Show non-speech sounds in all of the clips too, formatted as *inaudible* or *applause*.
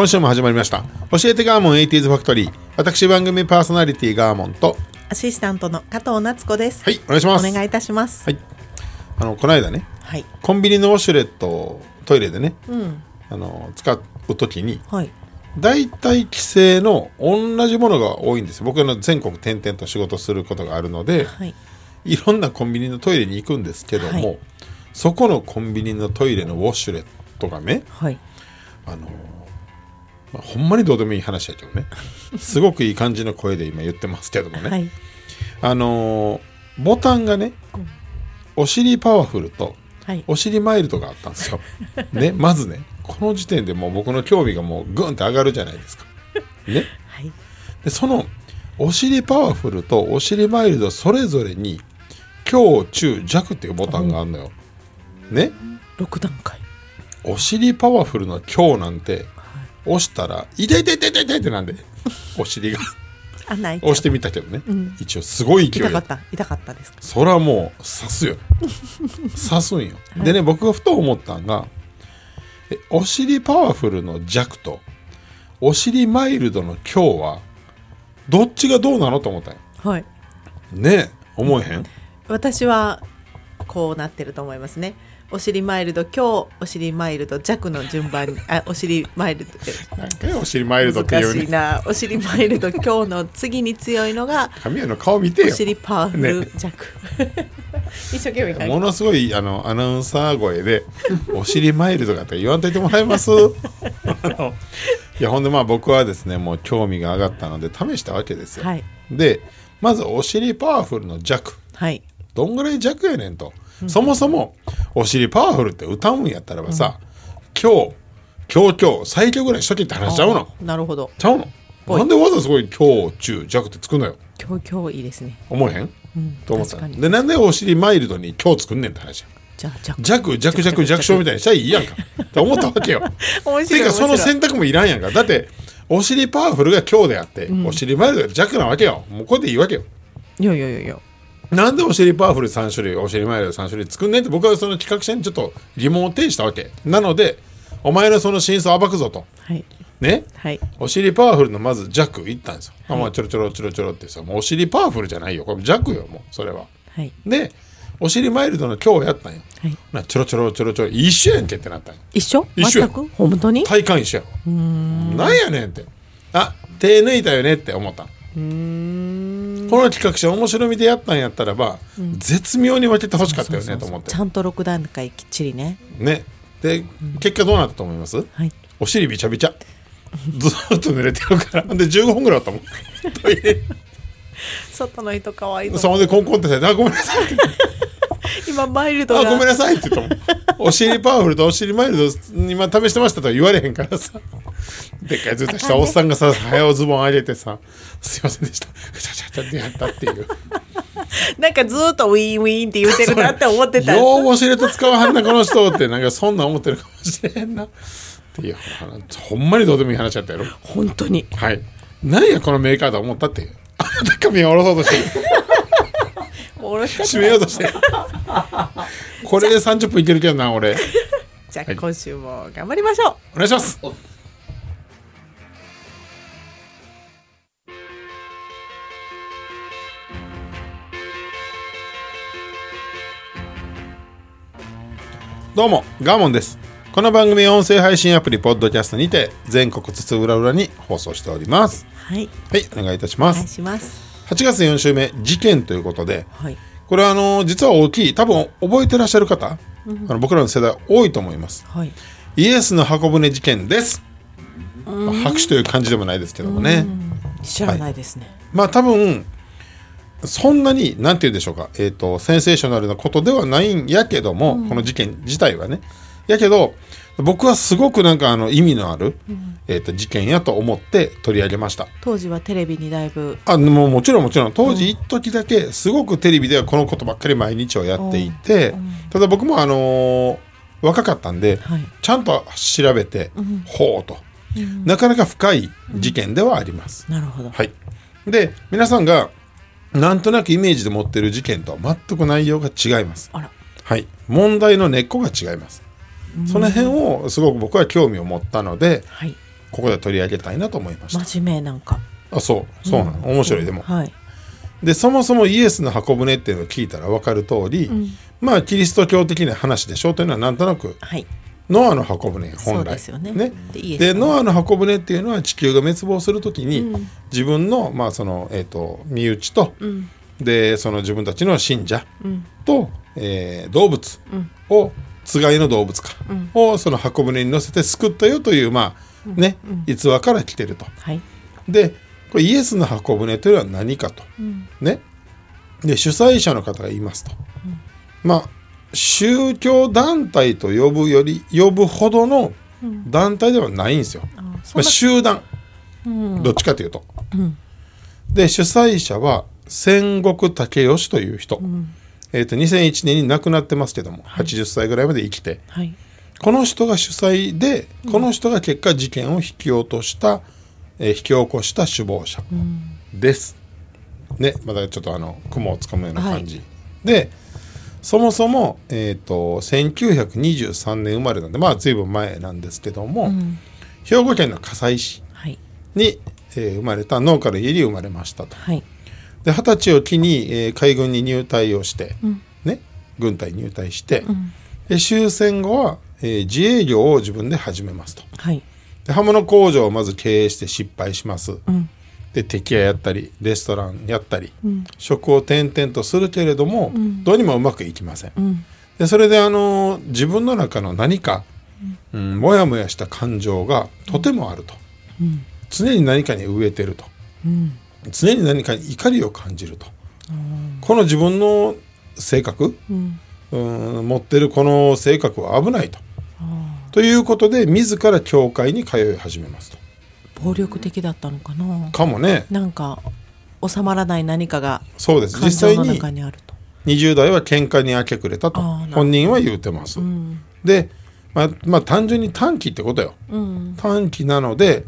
今週も始まりました教えてガーモン 80s ファクトリー私番組パーソナリティガーモンとアシスタントの加藤夏子です。はいお願いしますお願いいたします。はいあのこの間ねはい。コンビニのウォシュレットをトイレでねうん。あの使う時にはい。大体規制の同じものが多いんですよ僕の全国転々と仕事することがあるのではい。いろんなコンビニのトイレに行くんですけども、はいそこのコンビニのトイレのウォシュレットがねはい。あの、まあ、ほんまにどうでもいい話やけどねすごくいい感じの声で今言ってますけどもね、はい。あのボタンがね、お尻パワフルとはい。お尻マイルドがあったんですよ。*laughs* ね、まずねこの時点でもう僕の興味がもうグンって上がるじゃないですか。ね、*laughs* はい。でそのお尻パワフルとお尻マイルドそれぞれに強中弱っていうボタンがあるのよ。ね六段階。お尻パワフルの強なんて押したら「痛い痛い痛い痛い痛い」ってなんでお尻があ、ない。押してみたけどね、ん一応すごい勢い痛かった。痛かったですか。それはもう刺すよ刺すんよ、でね僕がふと思ったんがお尻パワフルの弱とお尻マイルドの強はどっちがどうなのと思ったんよはい。ねえ思えへん私は。こうなってると思いますね。お尻マイルド強、お尻マイルド弱の順番に、あ、お尻マイルド。なんかねお尻マイルドってい難うねしいな。お尻マイルド強の次に強いのが。神谷の顔見ておよ尻パワフル弱。*laughs* 一生懸命ものすごいあのアナウンサー声で「お尻マイルドが」って言わんといてもらえます？*laughs* いやほんでまあ僕はですねもう興味が上がったので試したわけですよ、はい。でまずお尻パワフルの弱はい。どんぐらい弱やねんと、そもそもお尻パワフルって歌うんやったらばさ、今日今日今日最強ぐらいしとけって話しちゃうの？あなるほど。ちゃうの？なんでわざわざすごい強中弱ってつくのよ？今日今日いいですね。思えへん？うん。と思った。でなんでお尻マイルドに強作んねんって話や？じゃあ、弱。弱弱弱弱小みたいにしたらいいやんかって思ったわけよ面白い。てかその選択もいらんやんかだってお尻パワフルが強であって、お尻マイルドが弱なわけよもうこれでいいわけよいやいやいや。なんでお尻パワフル3種類お尻マイルド3種類作んねんって僕はその企画者にちょっと疑問を呈したわけ。なのでお前のその真相を暴くぞと。はい。ね？はい。お尻パワフルのまず弱いったんですよ、あまあちょろちょろちょろちょろってさもうお尻パワフルじゃないよ。これ弱よもうそれは。はい。でお尻マイルドの強やったんよ。はい。なちょろちょろちょろちょろ一緒やんけってなったんよ。一緒？一緒や全く？本当に？体感一緒やろ。なんやねんって。あ手抜いたよねって思ったこの企画者面白みでやったんやったらば、絶妙に分けてほしかったよねと思って。ちゃんと6段階きっちりね。ね。で結果どうなったと思います？はい。お尻びちゃびちゃ。ずーっと濡れてるから。で15分ぐらいあったもん。外の人可愛いの。そこでコンコンってされて「あごめんなさい」今マイルドあごめんが。なさい」って言ったもん。お尻パワフルとお尻マイルド今試してましたとは言われへんからさでっかいずっとしたおっさんがさ早おズボン上げてさ「すいませんでした」ガチャガチャってやったっていう。なんかずーっとウィーンウィーンって言ってるなって思ってた。ようウォシュレット使わはんなこの人ってなんかそんなん思ってるかもしれへんな。っていうほんまにどうでもいい話やったやろ。本当に。はい。何やこのメーカーと思ったってあの高みを下ろそうとしてる。締めようとしてる。これで30分いけるけどな俺。*laughs* じゃあはい。今週も頑張りましょう。お願いしますどうもガーモンです。この番組は音声配信アプリポッドキャストにて全国津々浦々に放送しております。はい。はいお願いいたしまお願いすします。8月4週目事件ということではい。これはあの実は大きい多分覚えてらっしゃる方、あの僕らの世代多いと思います。はい。イエスの箱舟事件です、まあ拍手という感じでもないですけどもね。知らないですね、まあ多分そんなに何て言うんでしょうか、えーと、センセーショナルなことではないんやけども、うん、この事件自体はね。やけど僕はすごくなんかあの意味のある、うん、えーと、事件やと思って取り上げました。当時はテレビにだいぶ。あもうもちろんもちろん。当時一時だけすごくテレビではこのことばっかり毎日をやっていて、ただ僕もあのー、若かったんで、はい、ちゃんと調べて、ほうと、なかなか深い事件ではあります。なるほど、はい、で皆さんがなんとなくイメージで持ってる事件とは全く内容が違います。はい、問題の根っこが違います。その辺をすごく僕は興味を持ったので、はい、ここで取り上げたいなと思いました。真面目なんか。あ、そうそうなの、うん、面白いでも。はい。でそもそもイエスの箱舟っていうのを聞いたら分かる通り、うん、まあキリスト教的な話でしょうというのはなんとなく、はい、ノアの箱舟本来ですよね。ね。でノアの箱舟っていうのは地球が滅亡するときに、うん、自分のまあそのえっ、ー、と身内と、うん、でその自分たちの信者と、うん、えー、動物を、つがいの動物か、をその箱舟に乗せて救ったよというまあね、逸話から来てると。はい、でこれイエスの箱舟というのは何かと、ね。で主催者の方が言いますと、まあ宗教団体と呼ぶより呼ぶほどの団体ではないんですよ。うん、まあ、集団、うん、どっちかというと。うん、で主催者は戦国武義という人、えーと、2001年に亡くなってますけども、はい、80歳ぐらいまで生きて、はい、この人が主催でこの人が結果事件を引き落とした、えー、引き起こした首謀者です。ね。まだちょっとあの雲をつかむような感じ、はい、でそもそも、えーと、1923年生まれなんでまあ随分前なんですけども、うん、兵庫県の加西市に、はい、えー、生まれた農家の家に生まれましたと。はい。で二十歳を機に、えー、海軍に入隊をして、うん、ね、軍隊入隊して、うん、で終戦後は、えー、自営業を自分で始めますと、はい、で刃物工場をまず経営して失敗します、うん、で敵屋やったりレストランやったり、うん、職を転々とするけれども、うん、どうにもうまくいきません。うん、でそれであの自分の中の何か、うん、もやもやした感情がとてもあると、常に何かに飢えてると、常に何かに怒りを感じると、この自分の性格、うん。持ってるこの性格は危ないと。ということで自ら教会に通い始めますと。暴力的だったのかな。かもね。なんか収まらない何かがそうです。実際に20代は喧嘩に明け暮れたと。本人は言うてます、うん、で、まあ、まあ単純に短期ってことよ、うん、短期なので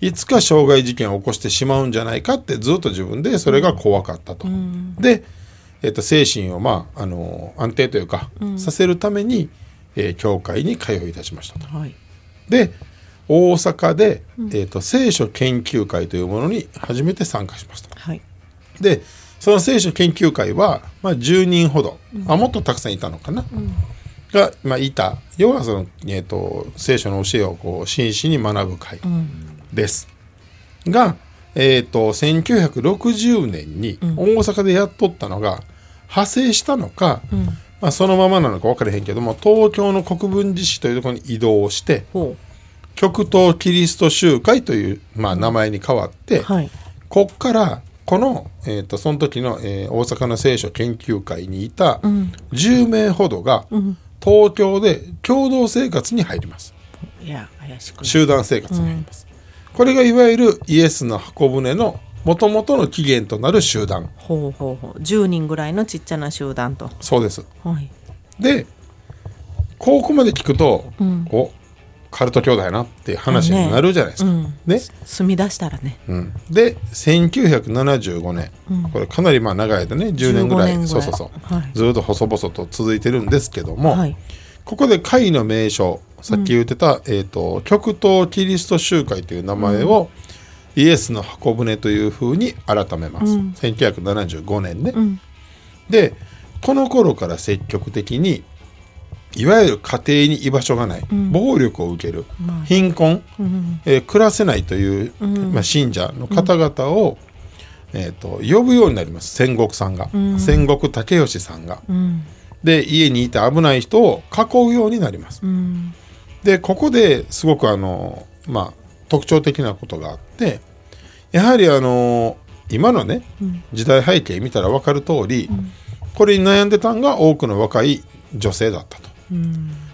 いつか傷害事件を起こしてしまうんじゃないかってずっと自分でそれが怖かったと、うん、で、えー、と精神をまああの安定というか、させるために、えー、教会に通い出しましたと、はい、で大阪で、うん、えーと、聖書研究会というものに初めて参加しました。はい、でその聖書研究会は、まあ、10人ほど、うん、あもっとたくさんいたのかな、うん、が、まあ、いた。要はその、えーと、聖書の教えをこう真摯に学ぶ会です。が、えーと、1960年に大阪でやっとったのが派生したのか、まあ、そのままなのか分からへんけども東京の国分寺市というところに移動して。極東キリスト集会という、まあ、名前に変わって、はい、こっからこの、えーと、その時の、えー、大阪の聖書研究会にいた10名ほどが、うん、東京で共同生活に入ります。いや怪しく集団生活に入ります。うん、これがいわゆるイエスの箱舟のもともとの起源となる集団。ほうほうほう。10人ぐらいのちっちゃな集団と。そうです、はい、でここまで聞くと、うん、おカルト教だなっていう話になるじゃないですか。ね、うん、住み出したらね。うん、で1975年、うん、これかなりまあ長い間ね10年ぐらい。そうそうそう、はい、ずっと細々と続いてるんですけども、はい、ここで会の名称さっき言ってた、えーと、極東キリスト集会という名前を、イエスの箱舟というふうに改めます、うん、1975年ね。でこの頃から積極的にいわゆる家庭に居場所がない、うん、暴力を受ける、まあ、貧困、うん、えー、暮らせないという、うん、まあ、信者の方々を、えーと、呼ぶようになります。戦国さんが、戦国武義さんが。で家にいて危ない人を囲うようになります。でここですごくあの、まあ、特徴的なことがあってやはりあの今のねうん。時代背景見たら分かる通り、これに悩んでたんが多くの若い女性だったと、うん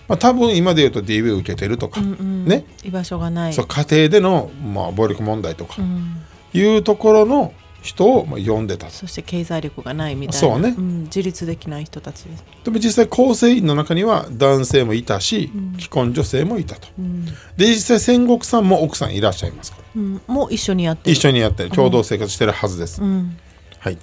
まあ、多分今で言うと DV を受けてるとか、うんうん。ね。居場所がない。そう家庭での、まあ、暴力問題とかうん。いうところの人を、まあ、呼んでたとそして経済力がないみたいな。そうね。ん。自立できない人たちです、でも実際構成員の中には男性もいたし、うん。既婚女性もいたと。うん。で実際戦国さんも奥さんいらっしゃいますから。うん、もう一緒にやってる。一緒にやってる。共同生活してるはずです、うん。はい、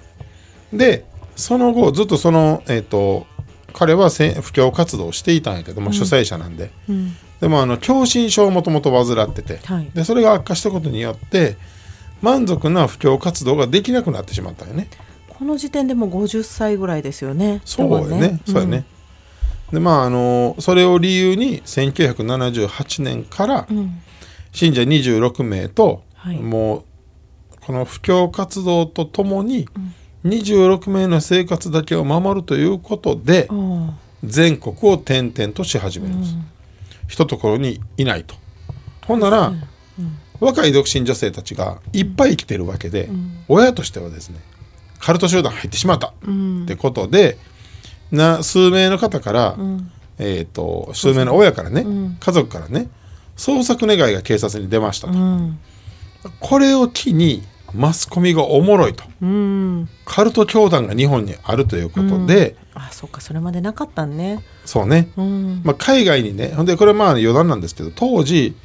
でその後ずっとその、えー、と彼はせ布教活動をしていたんやけども、主催者なんで。うん。でもあの狭心症をもともと患ってて。はい。でそれが悪化したことによって満足な布教活動ができなくなってしまったよね。この時点でもう50歳ぐらいですよね。そうやね。そうやね、でまああのそれを理由に1978年からうん、うん信者26名と、はい。もうこの布教活動とともに26名の生活だけを守るということで全国を転々とし始めるんです、一ところにいないと。ほんなら、若い独身女性たちがいっぱい生きてるわけで、親としてはですねカルト集団入ってしまった。うん。ってことでな数名の方から、うん。えー、と数名の親からね、うん。家族からね捜索願いが警察に出ましたと、うん。これを機にマスコミがおもろいと。うん。カルト教団が日本にあるということで、あそっかそれまでなかったんね。そうね、うん。まあ、海外にねほんでこれはまあ余談なんですけど当時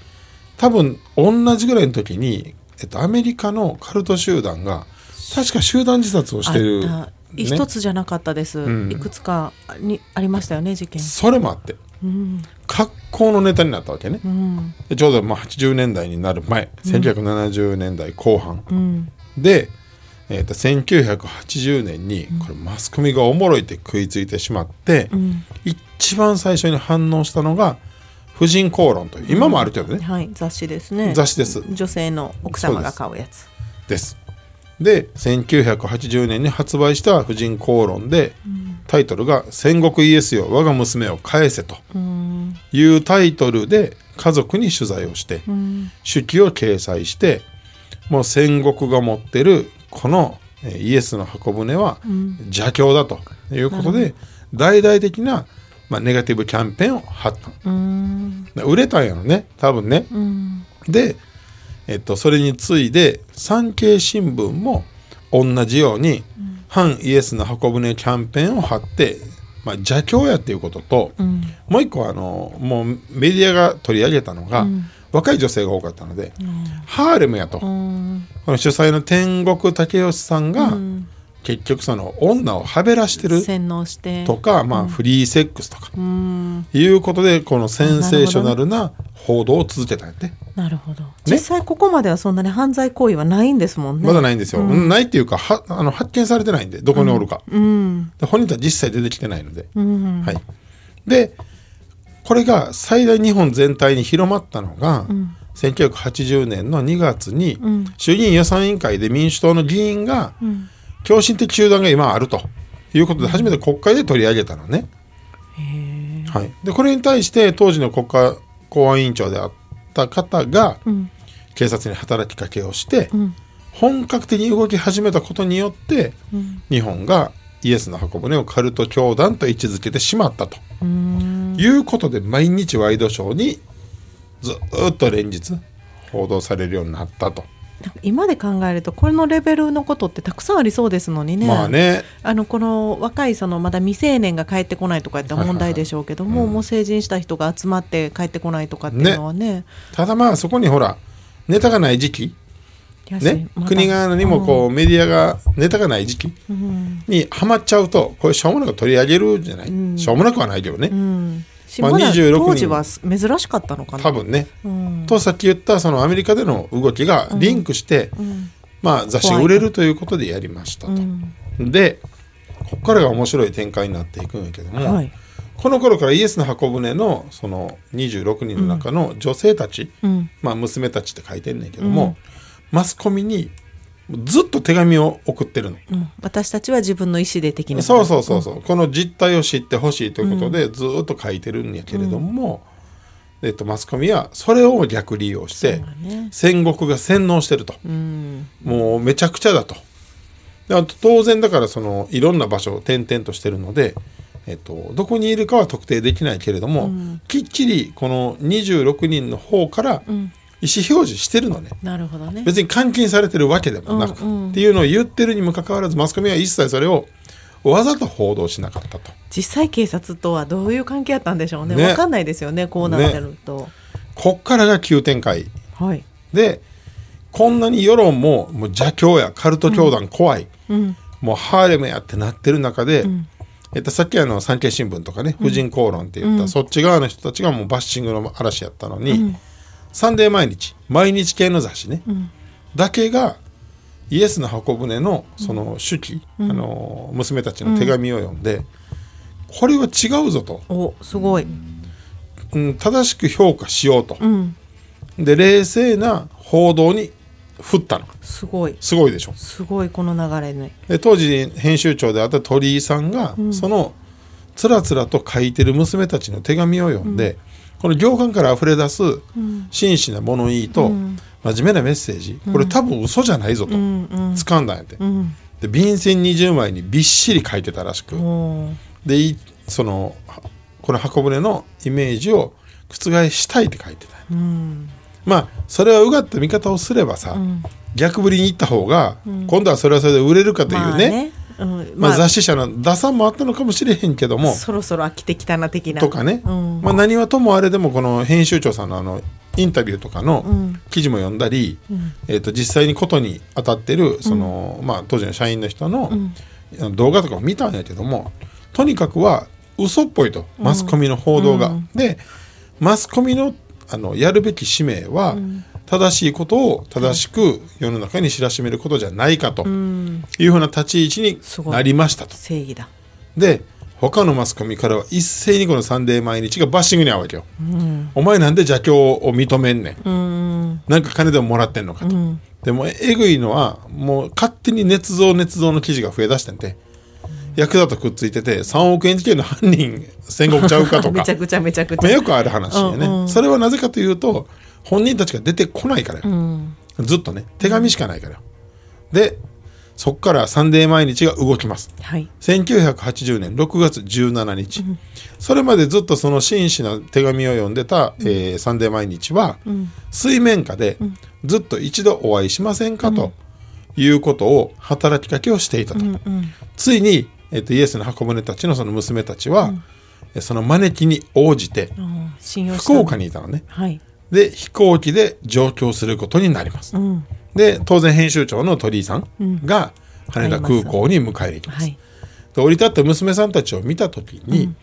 多分同じぐらいの時に、えっと、アメリカのカルト集団が確か集団自殺をしてる、あった一つじゃなかったです、うん。いくつかにありましたよね事件。それもあってうん。格好のネタになったわけね。うん。でちょうどまあ80年代になる前1970年代後半。うん。で、えー、と1980年にこれマスコミがおもろいって食いついてしまって、うん。一番最初に反応したのが「婦人公論」という今もあるけどね、はい雑誌ですね。雑誌です。女性の奥様が買うやつ。です。で1980年に発売した「婦人公論」でタイトルが「戦国イエスよ我が娘を返せ」と。いうタイトルで家族に取材をして手記を掲載してもう戦国が持ってるこのイエスの箱舟は邪教だということで大々的な、まあ、ネガティブキャンペーンを張った。売れたんやろね多分ね。で、えっと、それに次いで産経新聞も同じように、反イエスの箱舟キャンペーンを張って、まあ、邪教やっていうことと、うん。もう一個はあのもうメディアが取り上げたのが、うん。若い女性が多かったので、ハーレムやと、うん。この主催の天国武義さんが、うん結局その女をはべらしてる洗脳して。とか、まあ、フリーセックスとか、うん。いうことでこのセンセーショナルな報道を続けたんやって、なるほど。実際ここまではそんなに犯罪行為はないんですもんね。まだないんですよ、うん。ないっていうかはあの発見されてないんでどこにおるか、うん。で本人とは実際出てきてないので、うん。はい、でこれが最大日本全体に広まったのが、ん。1980年の2月に、うん。衆議院予算委員会で民主党の議員が、うん狂信的集団が今あるということで初めて国会で取り上げたのね。はい、でこれに対して当時の国家公安委員長であった方がうん。警察に働きかけをして、うん。本格的に動き始めたことによってうん。日本がイエスの箱舟をカルト教団と位置づけてしまったと。うん。いうことで毎日ワイドショーにずーっと連日報道されるようになったと。今で考えるとこれのレベルのことってたくさんありそうですのにね。まあね。あのこの若いそのまだ未成年が帰ってこないとかって問題でしょうけども、もう成人した人が集まって帰ってこないとかっていうのはね。ただまあそこにほらネタがない時期。ね。また国側にもこうメディアがネタがない時期うん。にはまっちゃうとこれしょうもなく取り上げるじゃない、うん。しょうもなくはないけどね、まあまだ26人。当時は珍しかったのかな。多分ね、うん。とさっき言ったそのアメリカでの動きがリンクして、うん。まあ、雑誌が売れるということでやりましたと。うん。でここからが面白い展開になっていくんやけども、はい。この頃からイエスの箱舟のその26人の中の女性たち、うん。まあ、娘たちって書いてんねんけども、マスコミにずっと手紙を送ってるの。うん。私たちは自分の意思で的なそうそうそうそう、この実態を知ってほしいということでずっと書いてるんやけれども、えっと、マスコミはそれを逆利用して、ね。戦国が洗脳してると、うん。もうめちゃくちゃだと。であと当然だからそのいろんな場所を転々としてるので、えっと、どこにいるかは特定できないけれども、きっちりこの26人の方から意思表示してるのね、なるほどね。別に監禁されてるわけでもなく、うんうん。っていうのを言ってるにもかかわらずマスコミは一切それをわざと報道しなかったと。実際警察とはどういう関係あったんでしょうね。ね。わかんないですよねこうなってると、こっからが急展開。はい。でこんなに世論ももう邪教やカルト教団怖い、うん。もうハーレムやってなってる中で、えっと、さっきあの産経新聞とかね婦人公論って言った、そっち側の人たちがもうバッシングの嵐やったのに、サンデー毎日毎日系の雑誌ね、だけがイエスの箱舟のその手記、あの娘たちの手紙を読んで、これは違うぞと、おすごい。うん、正しく評価しようと、うん。で冷静な報道に振ったの。すごい。すごいでしょ。すごいこの流れね。で当時編集長であった鳥居さんが、そのつらつらと書いてる娘たちの手紙を読んで、この行間から溢れ出す真摯な物言いと、真面目なメッセージ。これ多分嘘じゃないぞと、うんうん。掴んだんやって、うん。で便箋20枚にびっしり書いてたらしく、でいそのはこの箱舟のイメージを覆したいって書いてたうん。まあそれはうがった見方をすればさ、逆振りに行った方が、今度はそれはそれで売れるかというまあね,、うん。まあ、まあ雑誌社の打算もあったのかもしれへんけども。そろそろ飽きてきたな的な。とかね、うん。まあ、何はともあれでもこの編集長さんのあのインタビューとかのん。記事も読んだり、えー、と実際にことに当たってるその、まあ、当時の社員の人の、動画とかを見たんやけどもとにかくは嘘っぽいと。マスコミの報道が。でマスコミのあのやるべき使命は、正しいことを正しく世の中に知らしめることじゃないかというふうな立ち位置になりましたと。正義だ。で他のマスコミからは一斉にこの「サンデー毎日」がバッシングに遭うわけよ。お前なんで邪教を認めんねん。うん。なんか金でももらってんのかと。でもえぐいのはもう勝手に捏造捏造の記事が増えだしてんでヤクザとくっついてて3億円事件の犯人戦国ちゃうかとか。*laughs* めちゃくちゃめちゃくちまあ、ゃよくある話やね、うんうん。それはなぜかというと本人たちが出てこないからよ、うん。ずっとね。手紙しかないからよ。でそこから「サンデー毎日」が動きます。はい。1980年6月17日、それまでずっとその真摯な手紙を読んでた「えーサンデー毎日は」水面下でずっと一度お会いしませんか、ということを働きかけをしていたと、ついに、えっとイエスの箱舟たちのその娘たちは、えその招きに応じて福岡にいたのね。はいで飛行機で上京することになります、うん。で当然編集長の鳥居さんが羽田空港に迎えに行きます、はい。で降り立った娘さんたちを見た時に、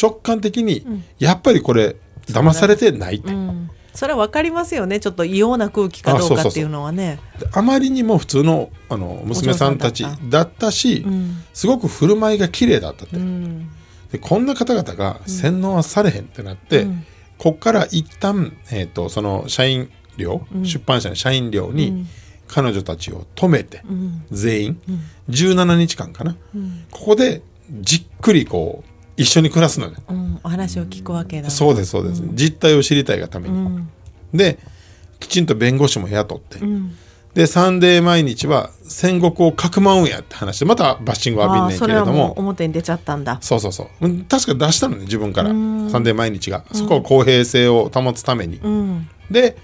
直感的に、やっぱりこれ騙されてないって、うん。それは分かりますよね。ちょっと異様な空気かどうかっていうのはね。であまりにも普通のあの娘さんたちだった。し、ん。すごく振る舞いが綺麗だったって、うん。でこんな方々が洗脳はされへんってなって、こっから一旦、えー、とその社員寮、出版社の社員寮に彼女たちを止めて、全員、17日間かな、ここでじっくりこう一緒に暮らすのね、うん。お話を聞くわけだ。そうですそうです、実態を知りたいがために、うん。できちんと弁護士も雇って、んでサンデー毎日は戦国をかくまうんやって話でまたバッシングを浴びんねんああそれはけれども表に出ちゃったんだ。そうそうそう。うん確か出したのね自分から。サンデー毎日が。そこは公平性を保つために、うん。で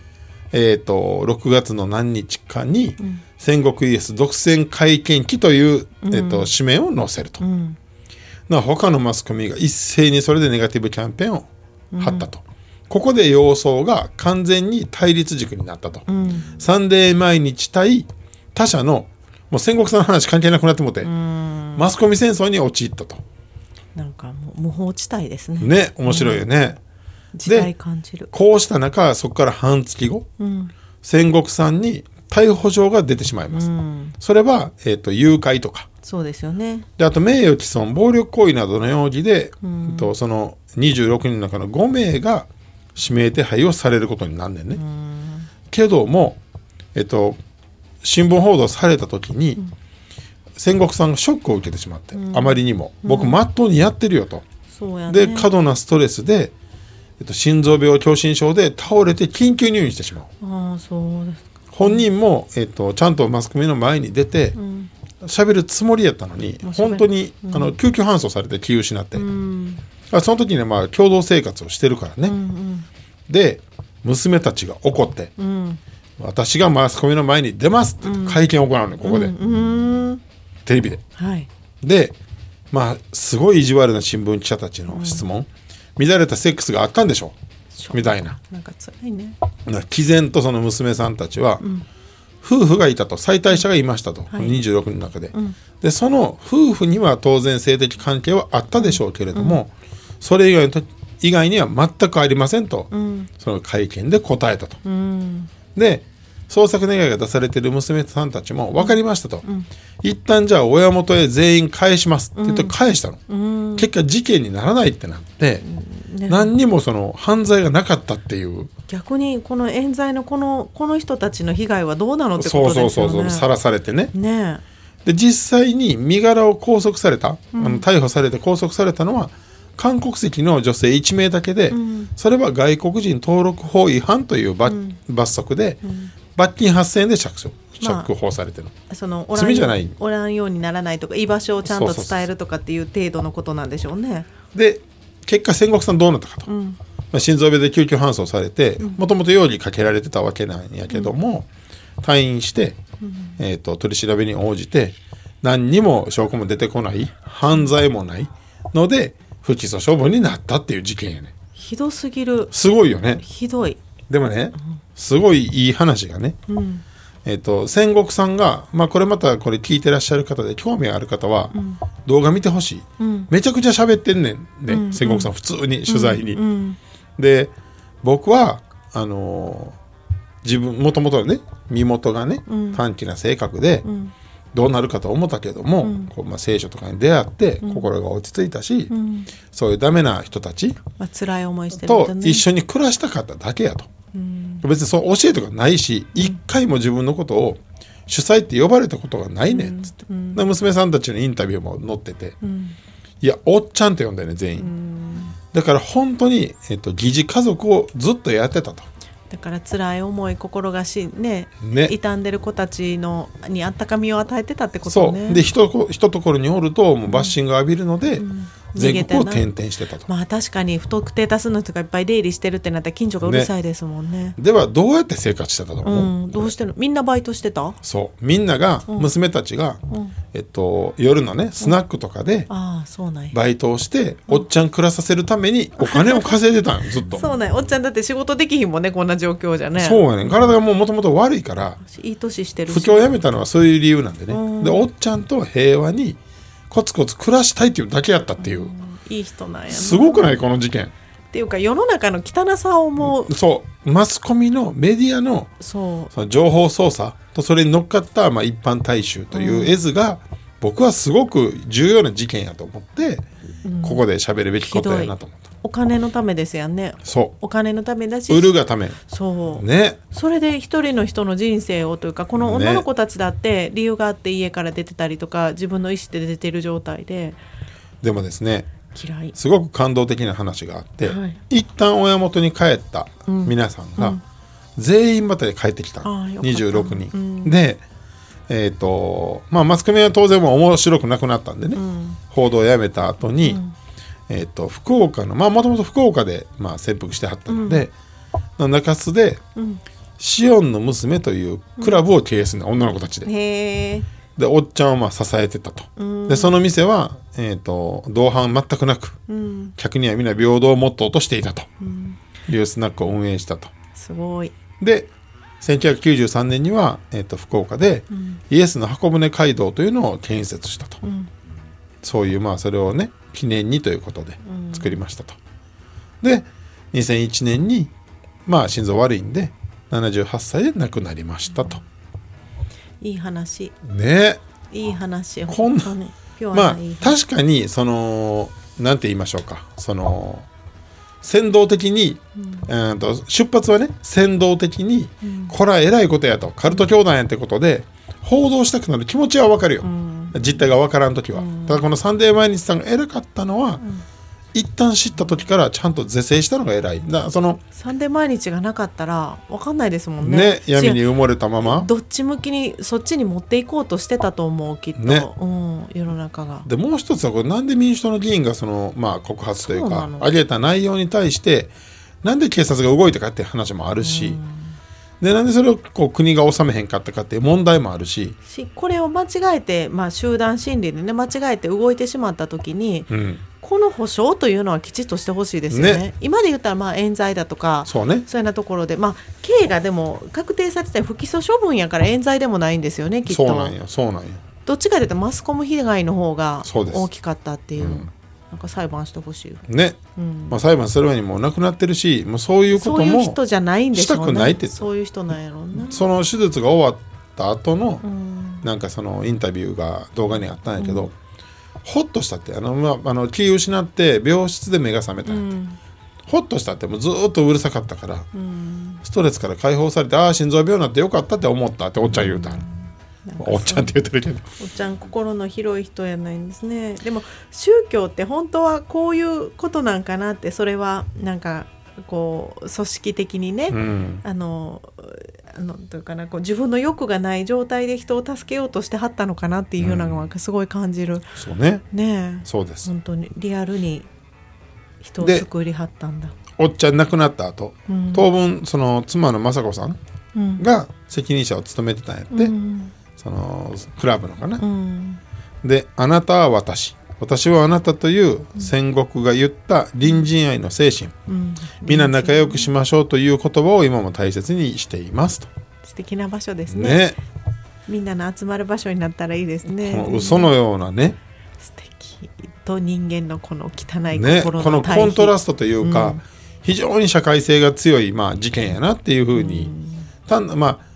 えっ、と6月の何日かに、千石イエス独占会見記という、えーと紙面を載せると、ん。な他のマスコミが一斉にそれでネガティブキャンペーンを張ったと、ここで様相が完全に対立軸になったと、サンデー毎日対他社のもう戦国さんの話関係なくなってもって、マスコミ戦争に陥ったと。なんかもう無法地帯ですね。ね面白いよね、時代感じる。こうした中そこから半月後、うん。戦国さんに逮捕状が出てしまいます、うん。それは、えー、と誘拐とか。そうですよね。であと名誉毀損暴力行為などの容疑で、えっとその26人の中の5名が指名手配をされることになんねんね、けども、えっと、新聞報道された時に、戦国さんがショックを受けてしまって、あまりにも。僕まっとうにやってるよと、ね。で過度なストレスで、えっと、心臓病狭心症で倒れて緊急入院してしまう。ああそうですか。本人も、えっと、ちゃんとマスコミの前に出てうん。喋るつもりやったのに本当に、あの救急搬送されて気を失って、うんあその時にはまあ共同生活をしてるからね、うんで娘たちが怒ってうん。私がマスコミの前に出ますって会見を行うのよここで、うんうん。テレビで。はい。でまあすごい意地悪な新聞記者たちの質問、乱れたセックスがあったんでしょみたいな。なんか辛いね。毅然とその娘さんたちは、夫婦がいたと。再退者がいましたと、はい。26人の中で、ん。でその夫婦には当然性的関係はあったでしょうけれども、それ以外のと以外には全くありませんと、うん。その会見で答えたと。うん。で捜索願いが出されている娘さんたちも分かりましたと、一旦じゃあ親元へ全員返しますって言って返したの、うん。結果事件にならないってなって、ね。何にもその犯罪がなかったっていう。逆にこの冤罪のこのこの人たちの被害はどうなのってことですよね。そうそうそうさらされてね。ね。で実際に身柄を拘束された、あの逮捕されて拘束されたのは韓国籍の女性1名だけで、ん。それは外国人登録法違反という罰,、罰則で、罰金8000円で釈釈放されてる、そのおらん罪じゃない。おらんようにならないとか居場所をちゃんと伝えるとかっていう程度のことなんでしょうね。で結果戦国さんどうなったかと、うん。まあ、心臓病で救急搬送されてもともと容疑かけられてたわけなんやけども、退院して、えー、と取り調べに応じて何にも証拠も出てこない犯罪もないので不起訴処分になったっていう事件やね。ひどすぎる。すごいよね。ひどい。でもねすごいいい話がね、うん。えっ、と戦国さんがまあこれまたこれ聞いてらっしゃる方で興味がある方は、動画見てほしい、うん。めちゃくちゃ喋ってんねんね、戦国さん普通に取材に、うん。で僕はあのー自分もともとね身元がね、うん。短気な性格で、んどうなるかと思ったけども、こうまあ、聖書とかに出会って、心が落ち着いたし、うん。そういうダメな人たちまあ辛い思いしてると。一緒に暮らしたかっただけやと。うん。別にそう教えとかないし一回も自分のことを主催って呼ばれたことがないねんつって、娘さんたちのインタビューも載ってて、うん。いやおっちゃんって呼んだよね全員、うん。だから本当に、えっと、疑似家族をずっとやってたとだから辛い思い心がしねね。傷んでる子たちのにあったかみを与えてたってことそう。ね。でひとひとところにおるともうバッシング浴びるので、ん全国を転々してたと、まあ確かに不特定多数の人がいっぱい出入りしてるってなったら近所がうるさいですもんね。ではどうやって生活してたとう思う、ん、どうしてる？みんなバイトしてた？そう。みんなが娘たちが、うん。えっと、夜のねスナックとかで。バイトをして、おっちゃん暮らさせるためにお金を稼いでたんよずっと。*laughs* そうなんや。おっちゃんだって仕事できひんもんねこんな状況じゃね。そうやねん。体がもうもともと悪いからいい年してる不し況をやめたのはそういう理由なんでね、うん。でおっちゃんと平和にコツコツ暮らしたいっていうだけやったっていう、いい人なんやな。すごくないこの事件。っていうか世の中の汚さをもうそう。マスコミのメディアのそその情報操作とそれに乗っかった、まあ、一般大衆という絵図が、僕はすごく重要な事件やと思って、ここで喋るべきことやなと思った。うお金のためですやんね。そお金のためだし。う売るがため。そう、ね。それで一人の人の人生をというかこの女の子たちだって理由があって家から出てたりとか自分の意思で出てる状態で。でもですね嫌い。すごく感動的な話があって、はい。一旦親元に帰った皆さんが、全員またで帰ってきたああよかった。26人、うん。でえっ、とまあマスコミは当然もう面白くなくなったんでね、うん。報道をやめた後に、えっ、と福岡のまあもともと福岡で、まあ、潜伏してはったので、中洲でうん。シオンの娘というクラブを経営するの、女の子たちで。へえ。でおっちゃんをまあ支えてたと、うん。でその店は、えー、と同伴全くなくうん。客には皆平等をモットーとしていたと。うん。いうスナックを運営したと。すごい。で1993年には、えー、と福岡でん。イエスの箱舟街道というのを建設したと、んそういうまあそれをね記念にということで作りましたと、で2001年にまあ心臓悪いんで78歳で亡くなりましたと。いい話。ね。いい話こんな本当に。まあ確かにそのなんて言いましょうか。その扇動的に、うん、と出発はね扇動的に、これは偉いことやとカルト教団やってことで報道したくなる気持ちはわかるよ、うん実態がわからん時は、ただこの「サンデー毎日」さんが偉かったのは、一旦知った時からちゃんと是正したのが偉い。だそのサンデー毎日がなかったら分かんないですもんね。ね闇にし埋もれたまま。どっち向きにそっちに持っていこうとしてたと思うきっと、ね。うん、世の中が。でもう一つはこれなんで民主党の議員がその、まあ、告発というかそうなの。上げた内容に対してなんで警察が動いたかっていう話もあるし、でなんでそれをこう国が収めへんかったかっていう問題もあるし、しこれを間違えて、まあ、集団心理でね間違えて動いてしまった時にうん、この保証というのはきちっとしてほしいですよね。ね。今で言ったらまあ冤罪だとかそうね。そういうようなところで、まあ、刑がでも確定されて不起訴処分やから冤罪でもないんですよねきっと。そうなんやそうなんやどっちかというとマスコム被害の方が大きかったっていう。うんなんか裁判してほしい、ね、うん。まあ、裁判する前にもう亡くなってるしもうそういうことも人じゃないんでしょうね。したくないって。そういう人なんやろうな、その手術が終わった後のうん。なんかそのインタビューが動画にあったんやけど、ほっとしたって。あの、まあ、あの気を失って病室で目が覚めたんや。って、うん。ほっとしたってもうずーっとうるさかったからうんストレスから解放されてああ心臓病になってよかったって思ったっておっちゃん言うた、なんかおっちゃんって言ってるけど。おっちゃん心の広い人やないんですね。でも宗教って本当はこういうことなんかなってそれはなんかこう組織的にね、うん。あのあのというかなこう自分の欲がない状態で人を助けようとしてはったのかなっていうのがすごい感じる、そうね。ねえ。そうです。本当にリアルに人をで救いはったんだ。おっちゃん亡くなった後、うん。当分その妻の雅子さんうん。が責任者を務めてたんやって、うんそのクラブのかな、うん。で「あなたは私。私はあなた」という戦国が言った隣人愛の精神。うん。皆仲良くしましょうという言葉を今も大切にしていますと。素敵な場所ですね。ね。みんなの集まる場所になったらいいですね。この嘘のようなね。素敵。と人間のこの汚いねこのコントラストトというか、うん。非常に社会性が強い、まあ、事件やなっていうふうに、単まあ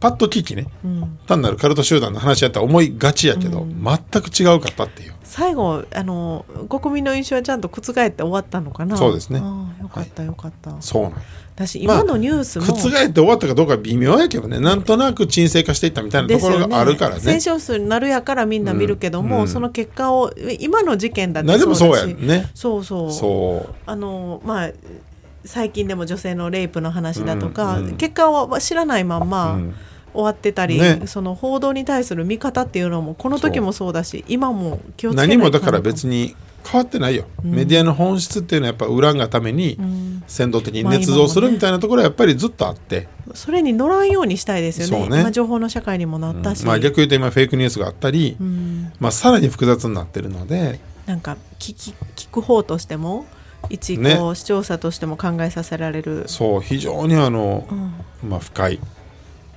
パッと聞きね。うん、単なるカルト集団の話やったら思いがちやけど、うん。全く違うかったっていう。最後あの国民の印象はちゃんと覆って終わったのかな？そうですね。ああよかったよかった、そうなんや。私まあ今のニュースも、覆って終わったかどうか微妙やけどね。なんとなく沈静化していったみたいなところがあるからね。戦勝数になるやからみんな見るけども、うん。うんその結果を今の事件だって何でもそうだし。やね。そうそう。そあのまあ最近でも女性のレイプの話だとか、うんうん結果は知らないまんう、まうん。終わってたり、ね。その報道に対する見方っていうのもこの時もそうだし今も気をつけない何もだから別に変わってないよ、うん。メディアの本質っていうのはやっぱ恨がためにうん。先導的に捏造するみたいなところはやっぱりずっとあって、それに乗らんようにしたいですよね。ね。今情報の社会にもなったし、まあ逆言うと今フェイクニュースがあったり、うん。まあさらに複雑になってるので。なんか聞き聞く方としても一こう、ね視聴者としても考えさせられる、そう非常にあのう、ん。まあ、深い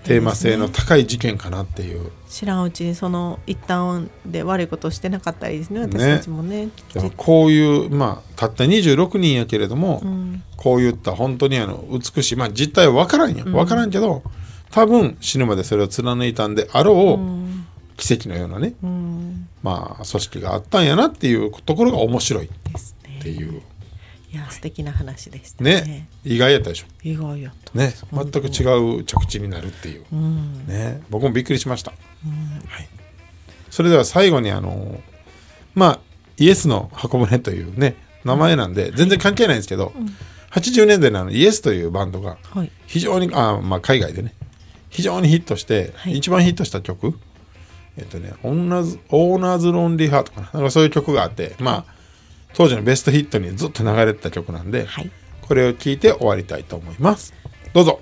テーマ性の高い事件かなっていう。知らんうちにその一旦で悪いことをしてなかったりですねね。私たちもねでもこういうまあたった26人やけれども、うん。こういった本当にあの美しいまあ実態は分からんよ。分からんけど、多分死ぬまでそれを貫いたんであろう、うん。奇跡のようなねうん。まあ組織があったんやなっていうところが面白いっですね。ていういや素敵な話でしたね。ね意外やったでしょ。意外やった。ね全く違う着地になるっていう。うん。ね僕もびっくりしました、はい、それでは最後にあのまあイエスの箱舟というね名前なんで全然関係ないんですけど、80年代のあのイエスというバンドがはい。非常にあ、まあ、海外でね非常にヒットして、はい。一番ヒットした曲えっとね「 Owner's Owner's Lonely Heart」かな。なんかそういう曲があってまあ当時のベストヒットにずっと流れてた曲なんで、はい。これを聞いて終わりたいと思います。どうぞ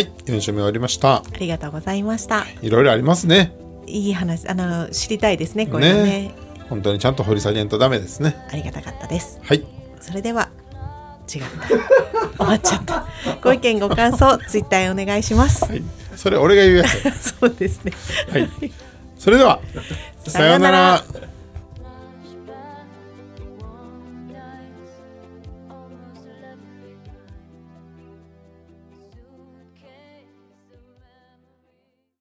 はい、4週目終わりました。ありがとうございました。いろいろありますね。いい話、あの知りたいですね。これはねね本当にちゃんと掘り下げんとダメですね。ありがたかったです。はい。それでは違った。*laughs* 終わっちゃった。ご意見ご感想 *laughs* ツイッターへお願いします。はい。それ俺が言うやつ。*laughs* そうですね。はい。それでは、さようなら。